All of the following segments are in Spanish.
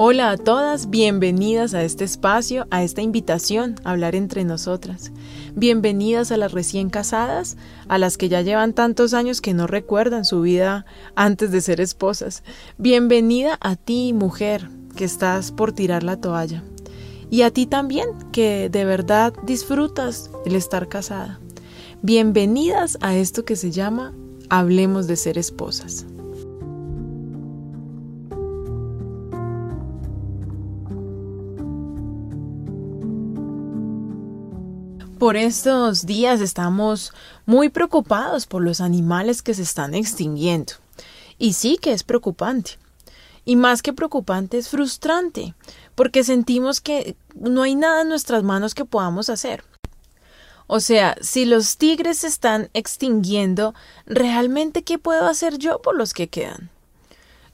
Hola a todas, bienvenidas a este espacio, a esta invitación a hablar entre nosotras. Bienvenidas a las recién casadas, a las que ya llevan tantos años que no recuerdan su vida antes de ser esposas. Bienvenida a ti, mujer, que estás por tirar la toalla. Y a ti también, que de verdad disfrutas el estar casada. Bienvenidas a esto que se llama Hablemos de ser esposas. Por estos días estamos muy preocupados por los animales que se están extinguiendo. Y sí que es preocupante. Y más que preocupante es frustrante, porque sentimos que no hay nada en nuestras manos que podamos hacer. O sea, si los tigres se están extinguiendo, ¿realmente qué puedo hacer yo por los que quedan?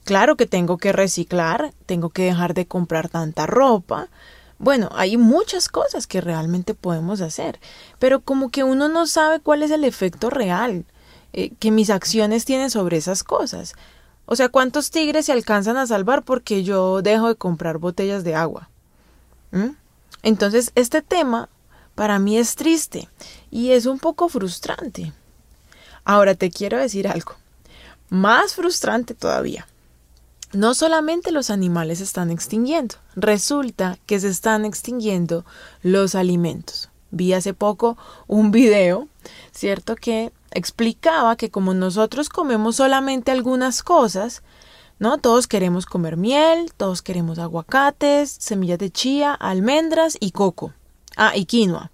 Claro que tengo que reciclar, tengo que dejar de comprar tanta ropa, bueno, hay muchas cosas que realmente podemos hacer, pero como que uno no sabe cuál es el efecto real eh, que mis acciones tienen sobre esas cosas. O sea, ¿cuántos tigres se alcanzan a salvar porque yo dejo de comprar botellas de agua? ¿Mm? Entonces, este tema para mí es triste y es un poco frustrante. Ahora te quiero decir algo, más frustrante todavía no solamente los animales se están extinguiendo, resulta que se están extinguiendo los alimentos. Vi hace poco un video, ¿cierto? Que explicaba que como nosotros comemos solamente algunas cosas, ¿no? Todos queremos comer miel, todos queremos aguacates, semillas de chía, almendras y coco. Ah, y quinoa.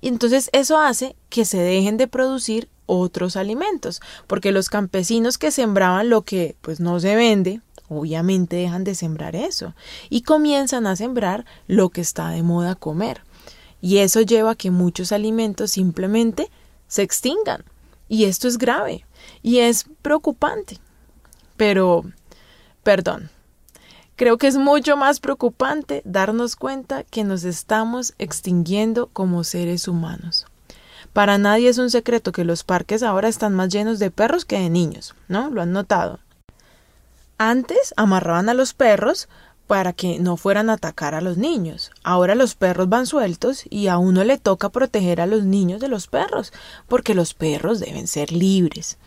Y entonces eso hace que se dejen de producir otros alimentos, porque los campesinos que sembraban lo que pues no se vende, obviamente dejan de sembrar eso y comienzan a sembrar lo que está de moda comer. Y eso lleva a que muchos alimentos simplemente se extingan. Y esto es grave y es preocupante. Pero, perdón, creo que es mucho más preocupante darnos cuenta que nos estamos extinguiendo como seres humanos. Para nadie es un secreto que los parques ahora están más llenos de perros que de niños, ¿no? Lo han notado. Antes amarraban a los perros para que no fueran a atacar a los niños. Ahora los perros van sueltos y a uno le toca proteger a los niños de los perros, porque los perros deben ser libres.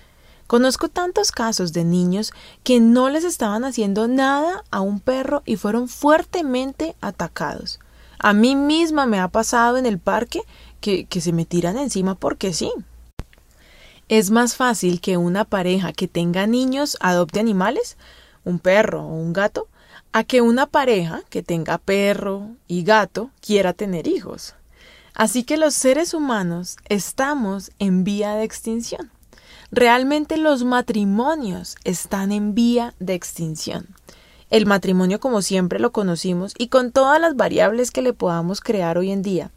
Conozco tantos casos de niños que no les estaban haciendo nada a un perro y fueron fuertemente atacados. A mí misma me ha pasado en el parque que, se me tiran encima porque sí. Es más fácil que una pareja que tenga niños adopte animales, un perro o un gato, a que una pareja que tenga perro y gato quiera tener hijos. Así que los seres humanos estamos en vía de extinción. Realmente los matrimonios están en vía de extinción. El matrimonio como siempre lo conocimos y con todas las variables que le podamos crear hoy en día.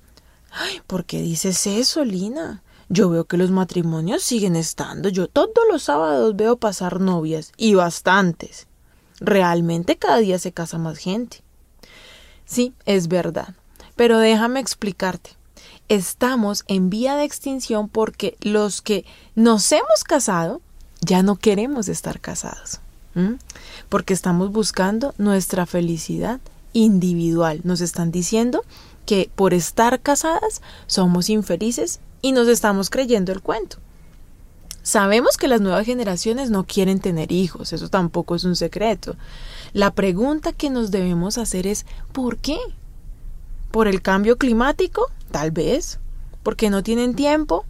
¿Por qué dices eso, Lina? Yo veo que los matrimonios siguen estando. Yo todos los sábados veo pasar novias y bastantes. Realmente cada día se casa más gente. Sí, es verdad. Pero déjame explicarte. Estamos en vía de extinción porque los que nos hemos casado ya no queremos estar casados. Porque estamos buscando nuestra felicidad individual. Nos están diciendo que por estar casadas somos infelices y nos estamos creyendo el cuento. Sabemos que las nuevas generaciones no quieren tener hijos, eso tampoco es un secreto. La pregunta que nos debemos hacer es ¿por qué? ¿Por el cambio climático? Tal vez. ¿Porque no tienen tiempo?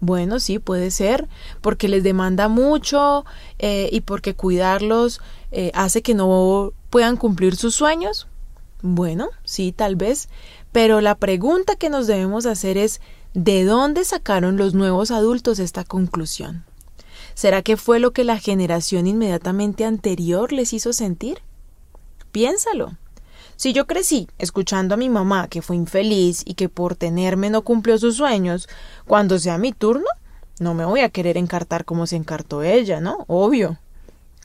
Bueno, sí, puede ser, porque les demanda mucho eh, y porque cuidarlos eh, hace que no puedan cumplir sus sueños. Bueno, sí, tal vez, pero la pregunta que nos debemos hacer es ¿De dónde sacaron los nuevos adultos esta conclusión? ¿Será que fue lo que la generación inmediatamente anterior les hizo sentir? Piénsalo. Si yo crecí escuchando a mi mamá que fue infeliz y que por tenerme no cumplió sus sueños, cuando sea mi turno, no me voy a querer encartar como se encartó ella, ¿no? Obvio.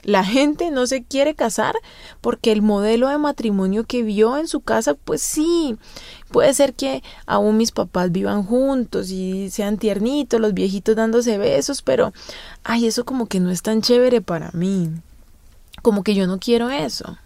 La gente no se quiere casar porque el modelo de matrimonio que vio en su casa, pues sí, puede ser que aún mis papás vivan juntos y sean tiernitos, los viejitos dándose besos, pero, ay, eso como que no es tan chévere para mí. Como que yo no quiero eso.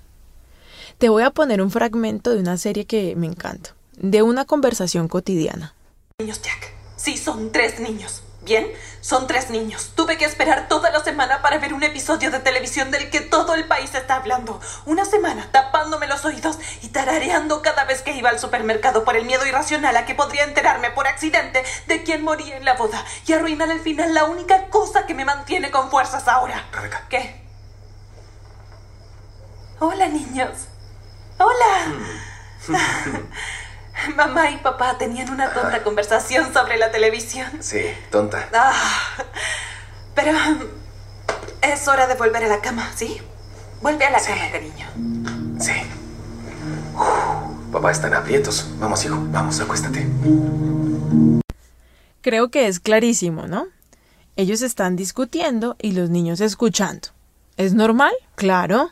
Te voy a poner un fragmento de una serie que me encanta, de una conversación cotidiana. Niños Jack, sí, son tres niños. Bien, son tres niños. Tuve que esperar toda la semana para ver un episodio de televisión del que todo el país está hablando. Una semana tapándome los oídos y tarareando cada vez que iba al supermercado por el miedo irracional a que podría enterarme por accidente de quién moría en la boda y arruinar al final la única cosa que me mantiene con fuerzas ahora. Rebeca. ¿Qué? Hola, niños. Hola. Mamá y papá tenían una tonta conversación sobre la televisión. Sí, tonta. Ah, pero es hora de volver a la cama, ¿sí? Vuelve a la Sí. cama, cariño. Sí. Uf, papá está en aprietos. Vamos, hijo, vamos, acuéstate. Creo que es clarísimo, ¿no? Ellos están discutiendo y los niños escuchando. ¿Es normal? Claro.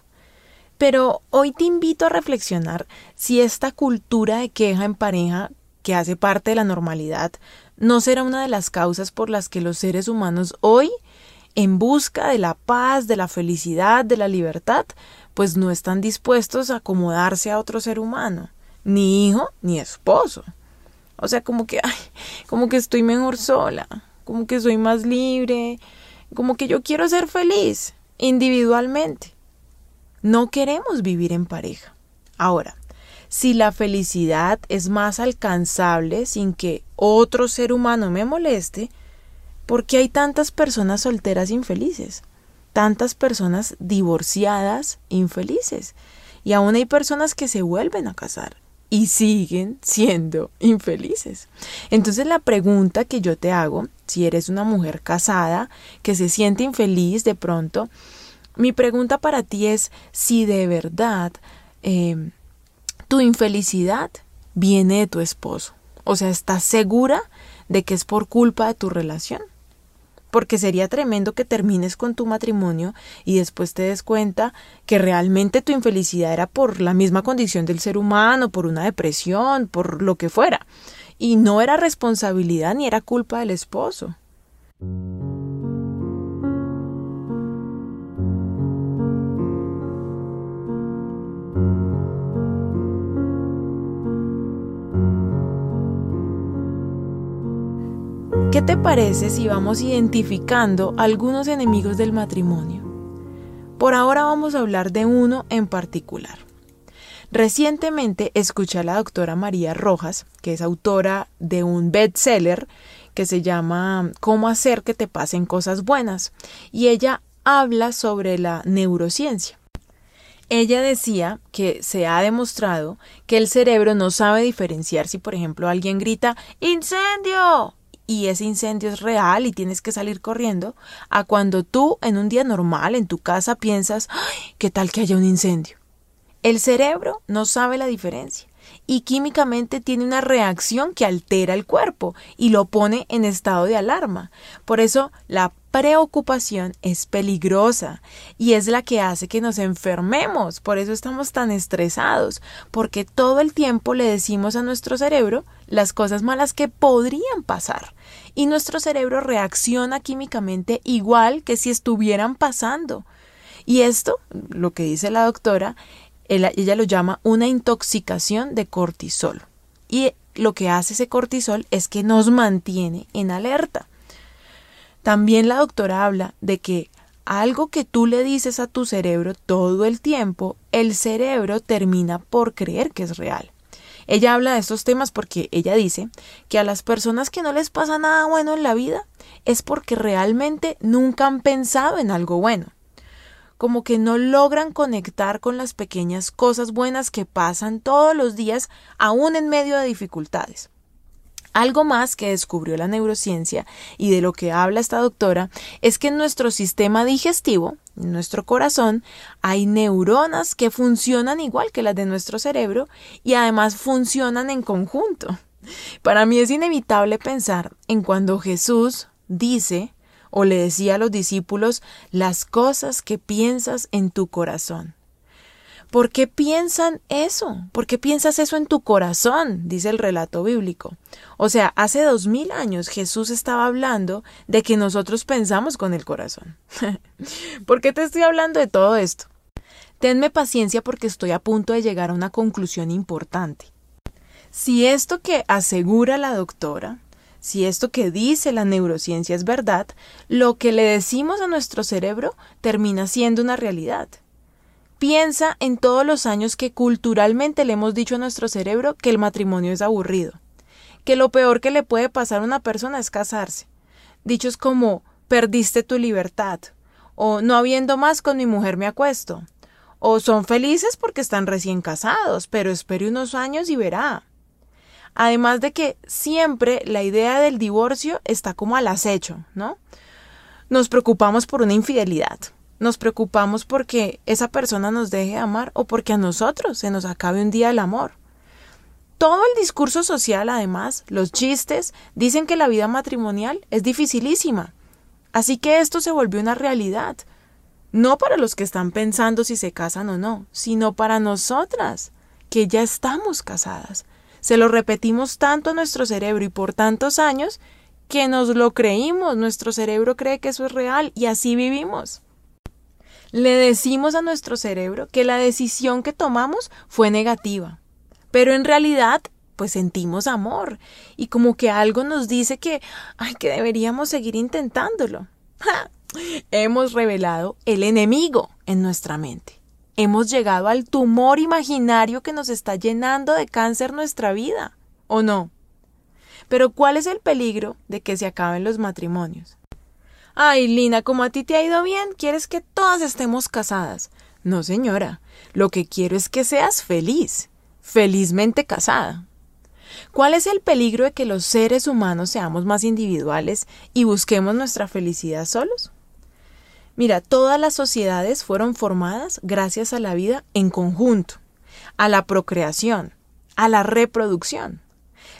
Pero hoy te invito a reflexionar si esta cultura de queja en pareja, que hace parte de la normalidad, no será una de las causas por las que los seres humanos hoy, en busca de la paz, de la felicidad, de la libertad, pues no están dispuestos a acomodarse a otro ser humano, ni hijo ni esposo. O sea, como que, ay, como que estoy mejor sola, como que soy más libre, como que yo quiero ser feliz individualmente. No queremos vivir en pareja. Ahora, si la felicidad es más alcanzable sin que otro ser humano me moleste, ¿por qué hay tantas personas solteras infelices? Tantas personas divorciadas infelices. Y aún hay personas que se vuelven a casar y siguen siendo infelices. Entonces la pregunta que yo te hago, si eres una mujer casada que se siente infeliz de pronto, mi pregunta para ti es si de verdad eh, tu infelicidad viene de tu esposo. O sea, ¿estás segura de que es por culpa de tu relación? Porque sería tremendo que termines con tu matrimonio y después te des cuenta que realmente tu infelicidad era por la misma condición del ser humano, por una depresión, por lo que fuera. Y no era responsabilidad ni era culpa del esposo. ¿Qué te parece si vamos identificando algunos enemigos del matrimonio? Por ahora vamos a hablar de uno en particular. Recientemente escuché a la doctora María Rojas, que es autora de un bestseller que se llama Cómo hacer que te pasen cosas buenas, y ella habla sobre la neurociencia. Ella decía que se ha demostrado que el cerebro no sabe diferenciar si, por ejemplo, alguien grita ¡Incendio! Y ese incendio es real y tienes que salir corriendo, a cuando tú en un día normal en tu casa piensas ¡Ay, ¿qué tal que haya un incendio? El cerebro no sabe la diferencia y químicamente tiene una reacción que altera el cuerpo y lo pone en estado de alarma. Por eso la preocupación es peligrosa y es la que hace que nos enfermemos. Por eso estamos tan estresados, porque todo el tiempo le decimos a nuestro cerebro las cosas malas que podrían pasar y nuestro cerebro reacciona químicamente igual que si estuvieran pasando. Y esto, lo que dice la doctora, ella lo llama una intoxicación de cortisol. Y lo que hace ese cortisol es que nos mantiene en alerta. También la doctora habla de que algo que tú le dices a tu cerebro todo el tiempo, el cerebro termina por creer que es real. Ella habla de estos temas porque ella dice que a las personas que no les pasa nada bueno en la vida es porque realmente nunca han pensado en algo bueno como que no logran conectar con las pequeñas cosas buenas que pasan todos los días, aún en medio de dificultades. Algo más que descubrió la neurociencia y de lo que habla esta doctora es que en nuestro sistema digestivo, en nuestro corazón, hay neuronas que funcionan igual que las de nuestro cerebro y además funcionan en conjunto. Para mí es inevitable pensar en cuando Jesús dice o le decía a los discípulos las cosas que piensas en tu corazón. ¿Por qué piensan eso? ¿Por qué piensas eso en tu corazón? dice el relato bíblico. O sea, hace dos mil años Jesús estaba hablando de que nosotros pensamos con el corazón. ¿Por qué te estoy hablando de todo esto? Tenme paciencia porque estoy a punto de llegar a una conclusión importante. Si esto que asegura la doctora, si esto que dice la neurociencia es verdad, lo que le decimos a nuestro cerebro termina siendo una realidad. Piensa en todos los años que culturalmente le hemos dicho a nuestro cerebro que el matrimonio es aburrido, que lo peor que le puede pasar a una persona es casarse. Dichos como perdiste tu libertad, o no habiendo más con mi mujer me acuesto, o son felices porque están recién casados, pero espere unos años y verá. Además de que siempre la idea del divorcio está como al acecho, ¿no? Nos preocupamos por una infidelidad. Nos preocupamos porque esa persona nos deje de amar o porque a nosotros se nos acabe un día el amor. Todo el discurso social, además, los chistes, dicen que la vida matrimonial es dificilísima. Así que esto se volvió una realidad. No para los que están pensando si se casan o no, sino para nosotras, que ya estamos casadas, se lo repetimos tanto a nuestro cerebro y por tantos años que nos lo creímos. Nuestro cerebro cree que eso es real y así vivimos. Le decimos a nuestro cerebro que la decisión que tomamos fue negativa, pero en realidad pues sentimos amor y como que algo nos dice que ay que deberíamos seguir intentándolo. Hemos revelado el enemigo en nuestra mente. Hemos llegado al tumor imaginario que nos está llenando de cáncer nuestra vida, ¿o no? Pero ¿cuál es el peligro de que se acaben los matrimonios? Ay, Lina, como a ti te ha ido bien, quieres que todas estemos casadas. No, señora, lo que quiero es que seas feliz, felizmente casada. ¿Cuál es el peligro de que los seres humanos seamos más individuales y busquemos nuestra felicidad solos? Mira, todas las sociedades fueron formadas gracias a la vida en conjunto, a la procreación, a la reproducción.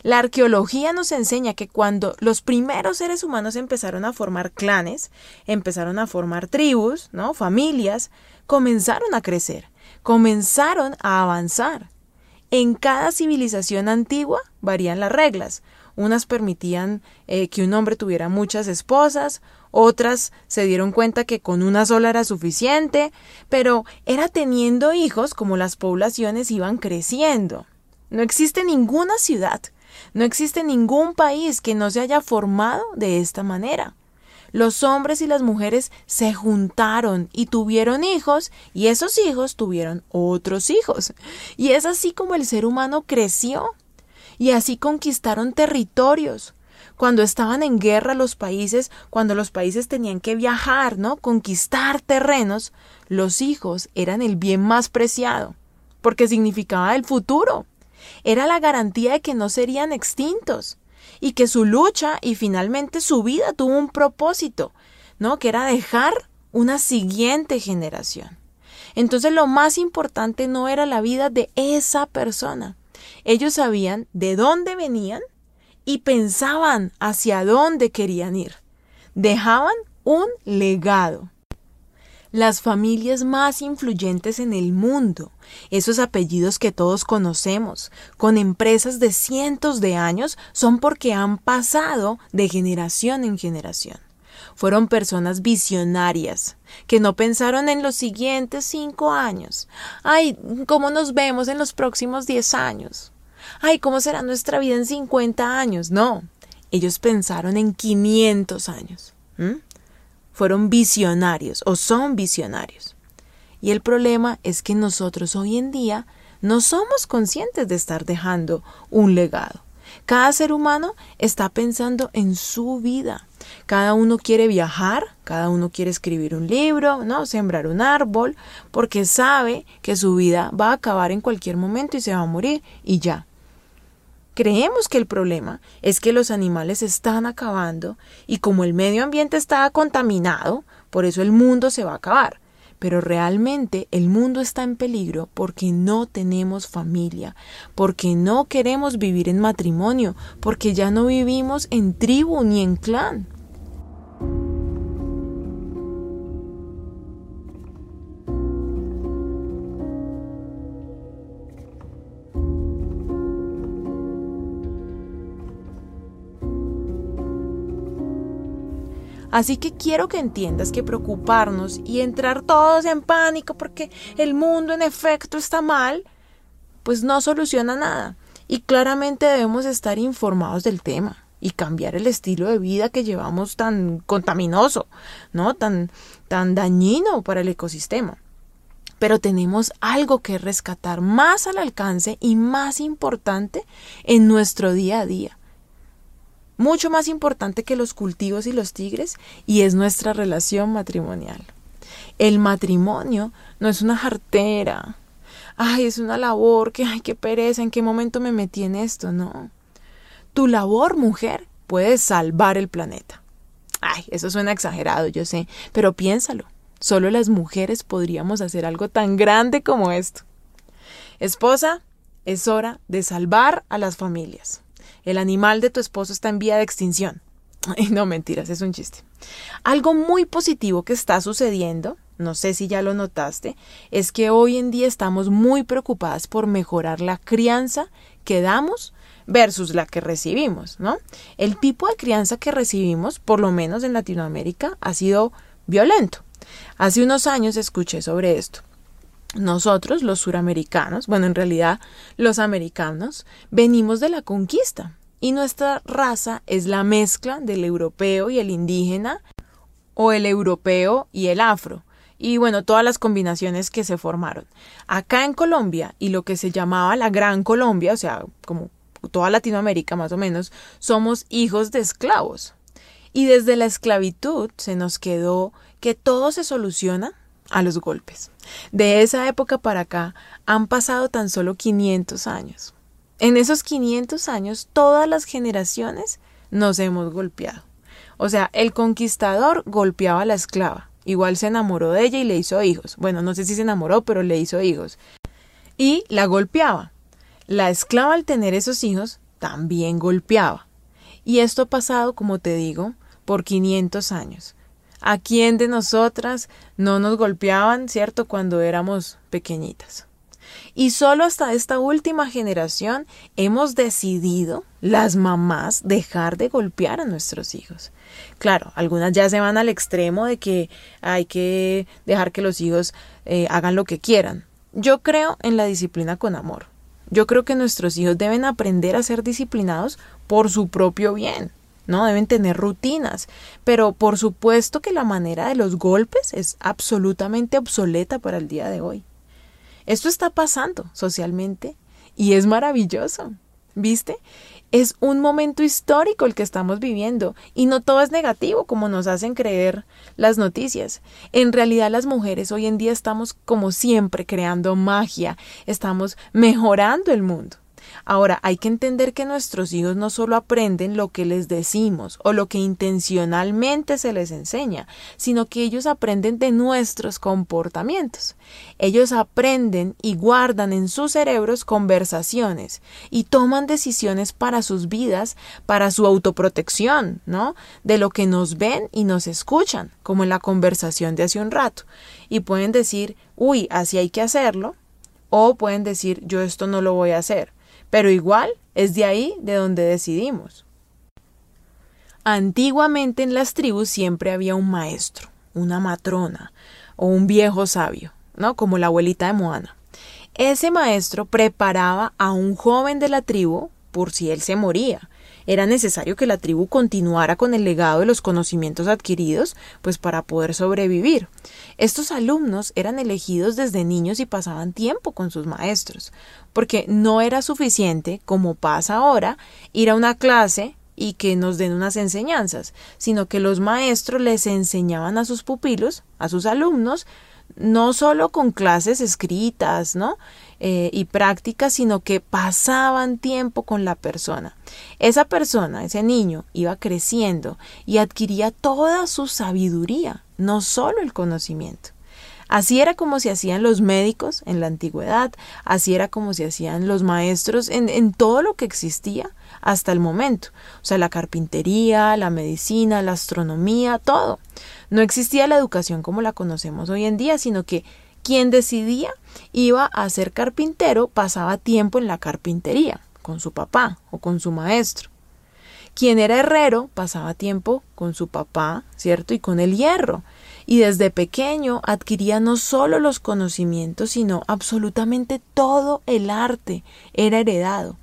La arqueología nos enseña que cuando los primeros seres humanos empezaron a formar clanes, empezaron a formar tribus, ¿no? familias, comenzaron a crecer, comenzaron a avanzar. En cada civilización antigua varían las reglas. Unas permitían eh, que un hombre tuviera muchas esposas, otras se dieron cuenta que con una sola era suficiente, pero era teniendo hijos como las poblaciones iban creciendo. No existe ninguna ciudad, no existe ningún país que no se haya formado de esta manera. Los hombres y las mujeres se juntaron y tuvieron hijos, y esos hijos tuvieron otros hijos. Y es así como el ser humano creció, y así conquistaron territorios, cuando estaban en guerra los países, cuando los países tenían que viajar, ¿no? Conquistar terrenos, los hijos eran el bien más preciado, porque significaba el futuro. Era la garantía de que no serían extintos y que su lucha y finalmente su vida tuvo un propósito, ¿no? Que era dejar una siguiente generación. Entonces lo más importante no era la vida de esa persona. Ellos sabían de dónde venían y pensaban hacia dónde querían ir. Dejaban un legado. Las familias más influyentes en el mundo, esos apellidos que todos conocemos, con empresas de cientos de años, son porque han pasado de generación en generación. Fueron personas visionarias, que no pensaron en los siguientes cinco años. Ay, ¿cómo nos vemos en los próximos diez años? Ay, ¿cómo será nuestra vida en 50 años? No, ellos pensaron en 500 años. Fueron visionarios o son visionarios. Y el problema es que nosotros hoy en día no somos conscientes de estar dejando un legado. Cada ser humano está pensando en su vida. Cada uno quiere viajar, cada uno quiere escribir un libro, ¿no? Sembrar un árbol, porque sabe que su vida va a acabar en cualquier momento y se va a morir y ya. Creemos que el problema es que los animales están acabando y como el medio ambiente está contaminado, por eso el mundo se va a acabar. Pero realmente el mundo está en peligro porque no tenemos familia, porque no queremos vivir en matrimonio, porque ya no vivimos en tribu ni en clan. Así que quiero que entiendas que preocuparnos y entrar todos en pánico porque el mundo en efecto está mal, pues no soluciona nada. Y claramente debemos estar informados del tema y cambiar el estilo de vida que llevamos tan contaminoso, ¿no? Tan, tan dañino para el ecosistema. Pero tenemos algo que rescatar más al alcance y más importante en nuestro día a día mucho más importante que los cultivos y los tigres, y es nuestra relación matrimonial. El matrimonio no es una jartera. Ay, es una labor que, ay, qué pereza, en qué momento me metí en esto, no. Tu labor, mujer, puede salvar el planeta. Ay, eso suena exagerado, yo sé, pero piénsalo. Solo las mujeres podríamos hacer algo tan grande como esto. Esposa, es hora de salvar a las familias. El animal de tu esposo está en vía de extinción. no, mentiras, es un chiste. Algo muy positivo que está sucediendo, no sé si ya lo notaste, es que hoy en día estamos muy preocupadas por mejorar la crianza que damos versus la que recibimos, ¿no? El tipo de crianza que recibimos, por lo menos en Latinoamérica, ha sido violento. Hace unos años escuché sobre esto. Nosotros, los suramericanos, bueno, en realidad los americanos, venimos de la conquista y nuestra raza es la mezcla del europeo y el indígena o el europeo y el afro y bueno, todas las combinaciones que se formaron. Acá en Colombia y lo que se llamaba la Gran Colombia, o sea, como toda Latinoamérica más o menos, somos hijos de esclavos. Y desde la esclavitud se nos quedó que todo se soluciona a los golpes. De esa época para acá han pasado tan solo 500 años. En esos 500 años todas las generaciones nos hemos golpeado. O sea, el conquistador golpeaba a la esclava. Igual se enamoró de ella y le hizo hijos. Bueno, no sé si se enamoró, pero le hizo hijos. Y la golpeaba. La esclava al tener esos hijos también golpeaba. Y esto ha pasado, como te digo, por 500 años. ¿A quién de nosotras no nos golpeaban, cierto, cuando éramos pequeñitas? Y solo hasta esta última generación hemos decidido, las mamás, dejar de golpear a nuestros hijos. Claro, algunas ya se van al extremo de que hay que dejar que los hijos eh, hagan lo que quieran. Yo creo en la disciplina con amor. Yo creo que nuestros hijos deben aprender a ser disciplinados por su propio bien. ¿No? Deben tener rutinas. Pero por supuesto que la manera de los golpes es absolutamente obsoleta para el día de hoy. Esto está pasando socialmente y es maravilloso. ¿Viste? Es un momento histórico el que estamos viviendo y no todo es negativo como nos hacen creer las noticias. En realidad las mujeres hoy en día estamos como siempre creando magia, estamos mejorando el mundo. Ahora, hay que entender que nuestros hijos no solo aprenden lo que les decimos o lo que intencionalmente se les enseña, sino que ellos aprenden de nuestros comportamientos. Ellos aprenden y guardan en sus cerebros conversaciones y toman decisiones para sus vidas, para su autoprotección, ¿no? De lo que nos ven y nos escuchan, como en la conversación de hace un rato. Y pueden decir, uy, así hay que hacerlo, o pueden decir, yo esto no lo voy a hacer pero igual es de ahí de donde decidimos. Antiguamente en las tribus siempre había un maestro, una matrona o un viejo sabio, ¿no? Como la abuelita de Moana. Ese maestro preparaba a un joven de la tribu por si él se moría. Era necesario que la tribu continuara con el legado de los conocimientos adquiridos, pues para poder sobrevivir. Estos alumnos eran elegidos desde niños y pasaban tiempo con sus maestros, porque no era suficiente, como pasa ahora, ir a una clase y que nos den unas enseñanzas, sino que los maestros les enseñaban a sus pupilos, a sus alumnos, no solo con clases escritas, ¿no? Eh, y prácticas, sino que pasaban tiempo con la persona. Esa persona, ese niño, iba creciendo y adquiría toda su sabiduría, no solo el conocimiento. Así era como se hacían los médicos en la antigüedad, así era como se hacían los maestros en, en todo lo que existía hasta el momento. O sea, la carpintería, la medicina, la astronomía, todo. No existía la educación como la conocemos hoy en día, sino que quien decidía iba a ser carpintero pasaba tiempo en la carpintería, con su papá o con su maestro. Quien era herrero pasaba tiempo con su papá, ¿cierto? Y con el hierro. Y desde pequeño adquiría no solo los conocimientos, sino absolutamente todo el arte era heredado.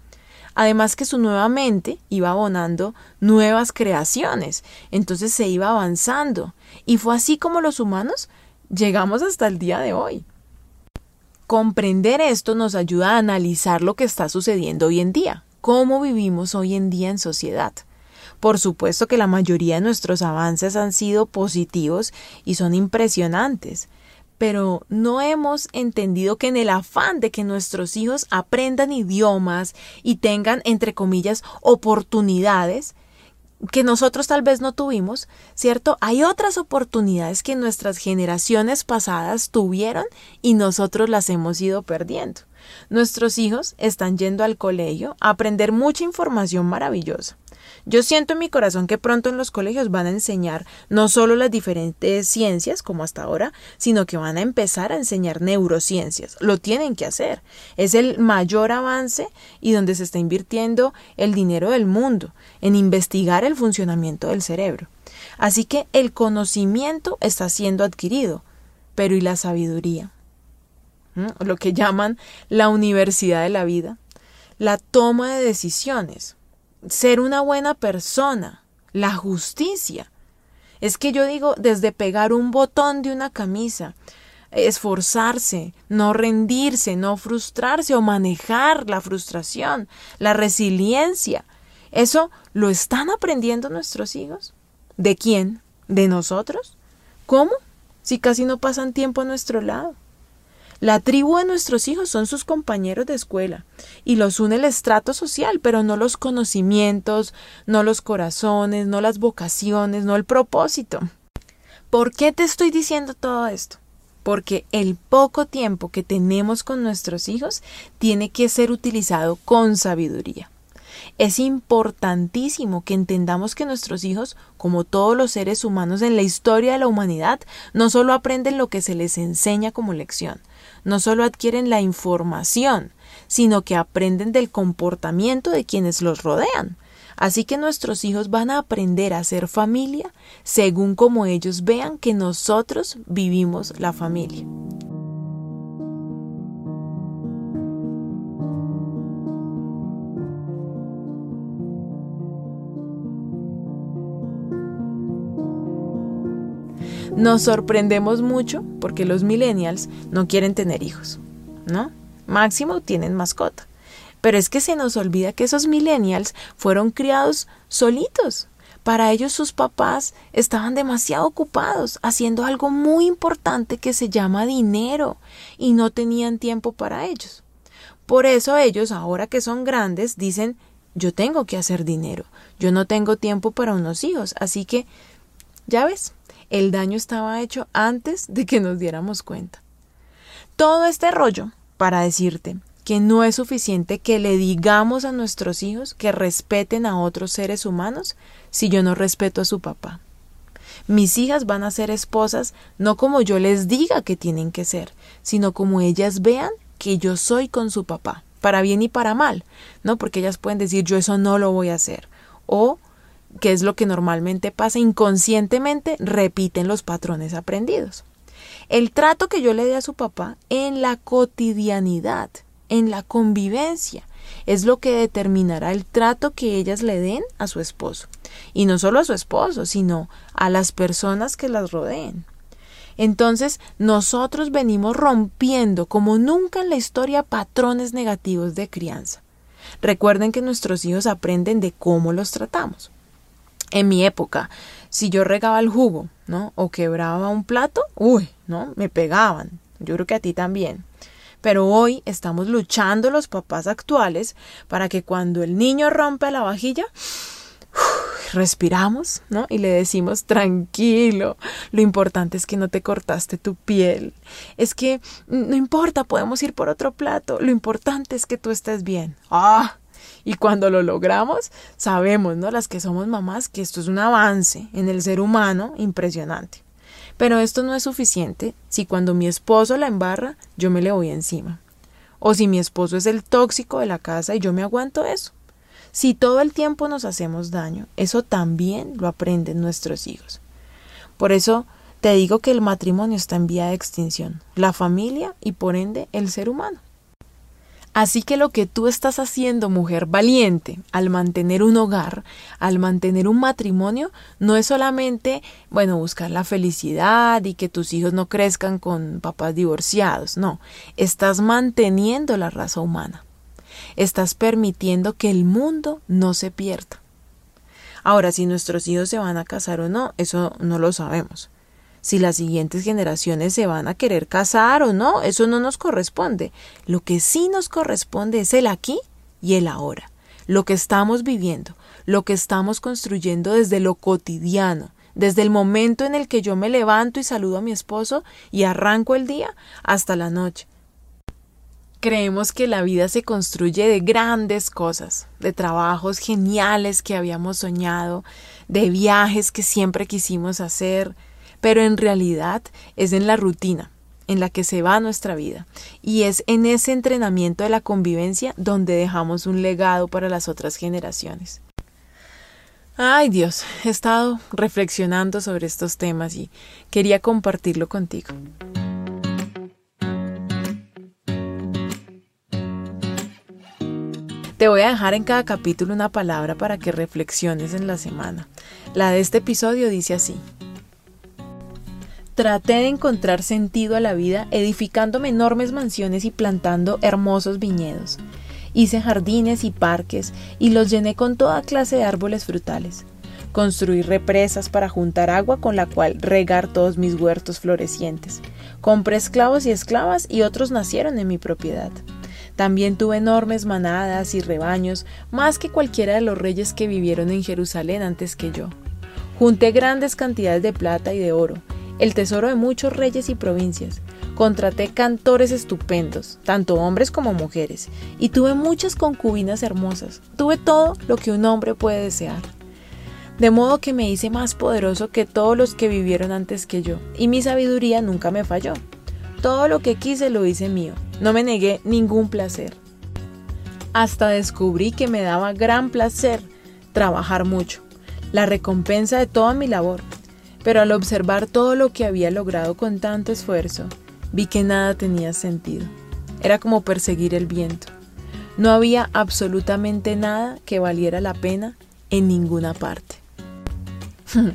Además que su nueva mente iba abonando nuevas creaciones, entonces se iba avanzando. Y fue así como los humanos llegamos hasta el día de hoy. Comprender esto nos ayuda a analizar lo que está sucediendo hoy en día, cómo vivimos hoy en día en sociedad. Por supuesto que la mayoría de nuestros avances han sido positivos y son impresionantes, pero no hemos entendido que en el afán de que nuestros hijos aprendan idiomas y tengan, entre comillas, oportunidades, que nosotros tal vez no tuvimos, ¿cierto? Hay otras oportunidades que nuestras generaciones pasadas tuvieron y nosotros las hemos ido perdiendo. Nuestros hijos están yendo al colegio a aprender mucha información maravillosa. Yo siento en mi corazón que pronto en los colegios van a enseñar no solo las diferentes ciencias como hasta ahora, sino que van a empezar a enseñar neurociencias. Lo tienen que hacer. Es el mayor avance y donde se está invirtiendo el dinero del mundo en investigar el funcionamiento del cerebro. Así que el conocimiento está siendo adquirido, pero ¿y la sabiduría? Lo que llaman la universidad de la vida, la toma de decisiones ser una buena persona, la justicia. Es que yo digo, desde pegar un botón de una camisa, esforzarse, no rendirse, no frustrarse o manejar la frustración, la resiliencia. ¿Eso lo están aprendiendo nuestros hijos? ¿De quién? ¿De nosotros? ¿Cómo? Si casi no pasan tiempo a nuestro lado. La tribu de nuestros hijos son sus compañeros de escuela y los une el estrato social, pero no los conocimientos, no los corazones, no las vocaciones, no el propósito. ¿Por qué te estoy diciendo todo esto? Porque el poco tiempo que tenemos con nuestros hijos tiene que ser utilizado con sabiduría. Es importantísimo que entendamos que nuestros hijos, como todos los seres humanos en la historia de la humanidad, no solo aprenden lo que se les enseña como lección, no solo adquieren la información, sino que aprenden del comportamiento de quienes los rodean. Así que nuestros hijos van a aprender a ser familia según como ellos vean que nosotros vivimos la familia. Nos sorprendemos mucho porque los millennials no quieren tener hijos, ¿no? Máximo tienen mascota. Pero es que se nos olvida que esos millennials fueron criados solitos. Para ellos sus papás estaban demasiado ocupados haciendo algo muy importante que se llama dinero y no tenían tiempo para ellos. Por eso ellos, ahora que son grandes, dicen yo tengo que hacer dinero, yo no tengo tiempo para unos hijos, así que, ya ves, el daño estaba hecho antes de que nos diéramos cuenta. Todo este rollo para decirte que no es suficiente que le digamos a nuestros hijos que respeten a otros seres humanos si yo no respeto a su papá. Mis hijas van a ser esposas no como yo les diga que tienen que ser, sino como ellas vean que yo soy con su papá, para bien y para mal, ¿no? Porque ellas pueden decir yo eso no lo voy a hacer, o que es lo que normalmente pasa inconscientemente, repiten los patrones aprendidos. El trato que yo le dé a su papá en la cotidianidad, en la convivencia, es lo que determinará el trato que ellas le den a su esposo. Y no solo a su esposo, sino a las personas que las rodeen. Entonces, nosotros venimos rompiendo como nunca en la historia patrones negativos de crianza. Recuerden que nuestros hijos aprenden de cómo los tratamos. En mi época, si yo regaba el jugo, ¿no? O quebraba un plato, uy, ¿no? Me pegaban. Yo creo que a ti también. Pero hoy estamos luchando los papás actuales para que cuando el niño rompe la vajilla, respiramos, ¿no? Y le decimos, tranquilo, lo importante es que no te cortaste tu piel. Es que no importa, podemos ir por otro plato, lo importante es que tú estés bien. Ah, y cuando lo logramos, sabemos, ¿no? Las que somos mamás, que esto es un avance en el ser humano impresionante. Pero esto no es suficiente si cuando mi esposo la embarra, yo me le voy encima. O si mi esposo es el tóxico de la casa y yo me aguanto eso. Si todo el tiempo nos hacemos daño, eso también lo aprenden nuestros hijos. Por eso te digo que el matrimonio está en vía de extinción, la familia y por ende el ser humano. Así que lo que tú estás haciendo, mujer valiente, al mantener un hogar, al mantener un matrimonio, no es solamente, bueno, buscar la felicidad y que tus hijos no crezcan con papás divorciados, no, estás manteniendo la raza humana. Estás permitiendo que el mundo no se pierda. Ahora, si nuestros hijos se van a casar o no, eso no lo sabemos. Si las siguientes generaciones se van a querer casar o no, eso no nos corresponde. Lo que sí nos corresponde es el aquí y el ahora, lo que estamos viviendo, lo que estamos construyendo desde lo cotidiano, desde el momento en el que yo me levanto y saludo a mi esposo y arranco el día hasta la noche. Creemos que la vida se construye de grandes cosas, de trabajos geniales que habíamos soñado, de viajes que siempre quisimos hacer, pero en realidad es en la rutina en la que se va nuestra vida y es en ese entrenamiento de la convivencia donde dejamos un legado para las otras generaciones. Ay Dios, he estado reflexionando sobre estos temas y quería compartirlo contigo. Te voy a dejar en cada capítulo una palabra para que reflexiones en la semana. La de este episodio dice así. Traté de encontrar sentido a la vida edificándome enormes mansiones y plantando hermosos viñedos. Hice jardines y parques y los llené con toda clase de árboles frutales. Construí represas para juntar agua con la cual regar todos mis huertos florecientes. Compré esclavos y esclavas y otros nacieron en mi propiedad. También tuve enormes manadas y rebaños, más que cualquiera de los reyes que vivieron en Jerusalén antes que yo. Junté grandes cantidades de plata y de oro, el tesoro de muchos reyes y provincias. Contraté cantores estupendos, tanto hombres como mujeres, y tuve muchas concubinas hermosas. Tuve todo lo que un hombre puede desear. De modo que me hice más poderoso que todos los que vivieron antes que yo, y mi sabiduría nunca me falló. Todo lo que quise lo hice mío, no me negué ningún placer. Hasta descubrí que me daba gran placer trabajar mucho, la recompensa de toda mi labor, pero al observar todo lo que había logrado con tanto esfuerzo, vi que nada tenía sentido. Era como perseguir el viento. No había absolutamente nada que valiera la pena en ninguna parte.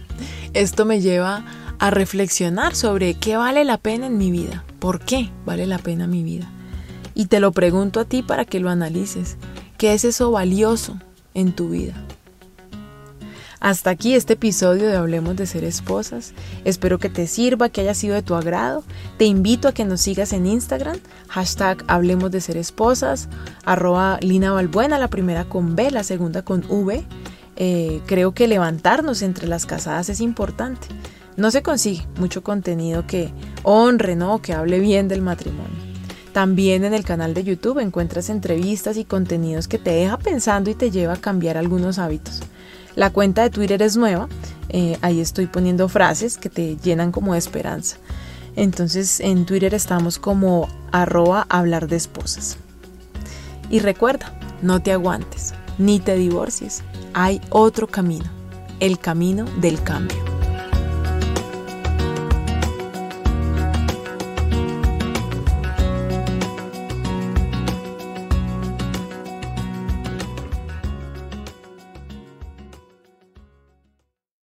Esto me lleva a reflexionar sobre qué vale la pena en mi vida, por qué vale la pena mi vida. Y te lo pregunto a ti para que lo analices. ¿Qué es eso valioso en tu vida? Hasta aquí este episodio de Hablemos de Ser Esposas. Espero que te sirva, que haya sido de tu agrado. Te invito a que nos sigas en Instagram, hashtag Hablemos de Ser Esposas, arroba Lina Balbuena, la primera con B, la segunda con V. Eh, creo que levantarnos entre las casadas es importante. No se consigue mucho contenido que honre, ¿no? Que hable bien del matrimonio. También en el canal de YouTube encuentras entrevistas y contenidos que te deja pensando y te lleva a cambiar algunos hábitos. La cuenta de Twitter es nueva, eh, ahí estoy poniendo frases que te llenan como de esperanza. Entonces en Twitter estamos como arroba hablar de esposas. Y recuerda, no te aguantes, ni te divorcies, hay otro camino, el camino del cambio.